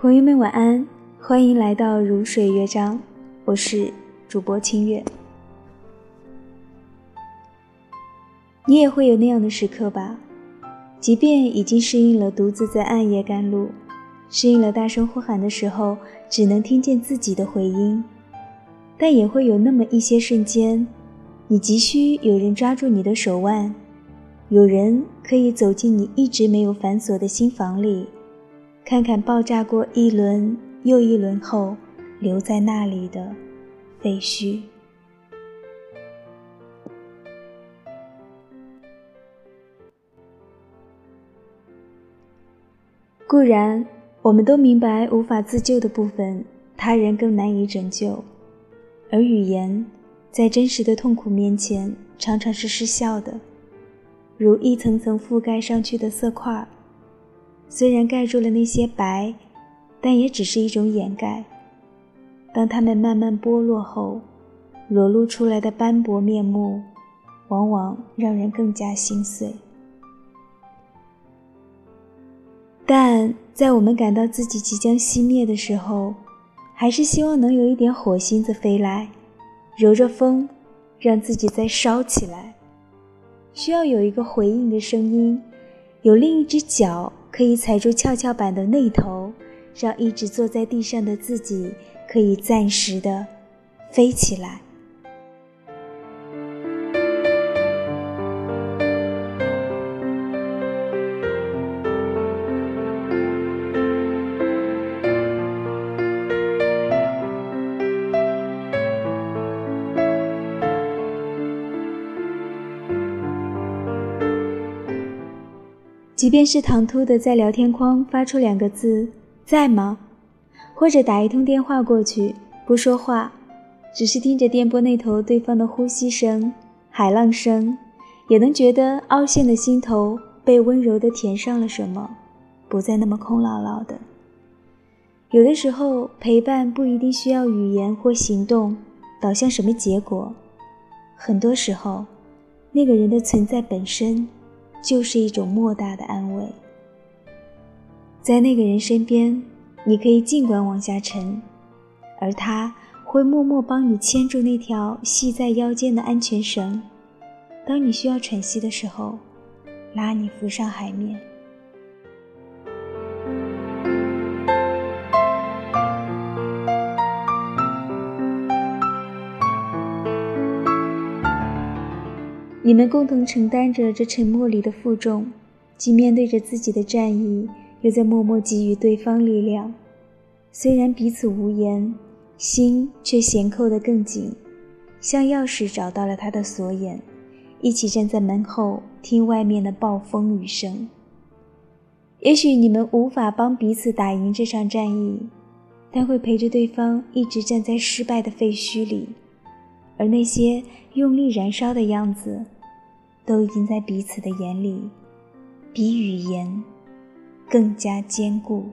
朋友们晚安，欢迎来到如水乐章，我是主播清月。你也会有那样的时刻吧？即便已经适应了独自在暗夜赶路，适应了大声呼喊的时候只能听见自己的回音，但也会有那么一些瞬间，你急需有人抓住你的手腕，有人可以走进你一直没有反锁的心房里。看看爆炸过一轮又一轮后留在那里的废墟。固然，我们都明白无法自救的部分，他人更难以拯救，而语言在真实的痛苦面前常常是失效的，如一层层覆盖上去的色块。虽然盖住了那些白，但也只是一种掩盖。当它们慢慢剥落后，裸露出来的斑驳面目，往往让人更加心碎。但在我们感到自己即将熄灭的时候，还是希望能有一点火星子飞来，揉着风，让自己再烧起来。需要有一个回应的声音，有另一只脚。可以踩住跷跷板的那头，让一直坐在地上的自己可以暂时的飞起来。即便是唐突的在聊天框发出两个字“在吗”，或者打一通电话过去不说话，只是听着电波那头对方的呼吸声、海浪声，也能觉得凹陷的心头被温柔的填上了什么，不再那么空落落的。有的时候，陪伴不一定需要语言或行动导向什么结果，很多时候，那个人的存在本身。就是一种莫大的安慰，在那个人身边，你可以尽管往下沉，而他会默默帮你牵住那条系在腰间的安全绳，当你需要喘息的时候，拉你浮上海面。你们共同承担着这沉默里的负重，既面对着自己的战役，又在默默给予对方力量。虽然彼此无言，心却衔扣得更紧，像钥匙找到了他的锁眼，一起站在门后听外面的暴风雨声。也许你们无法帮彼此打赢这场战役，但会陪着对方一直站在失败的废墟里。而那些用力燃烧的样子，都已经在彼此的眼里，比语言更加坚固。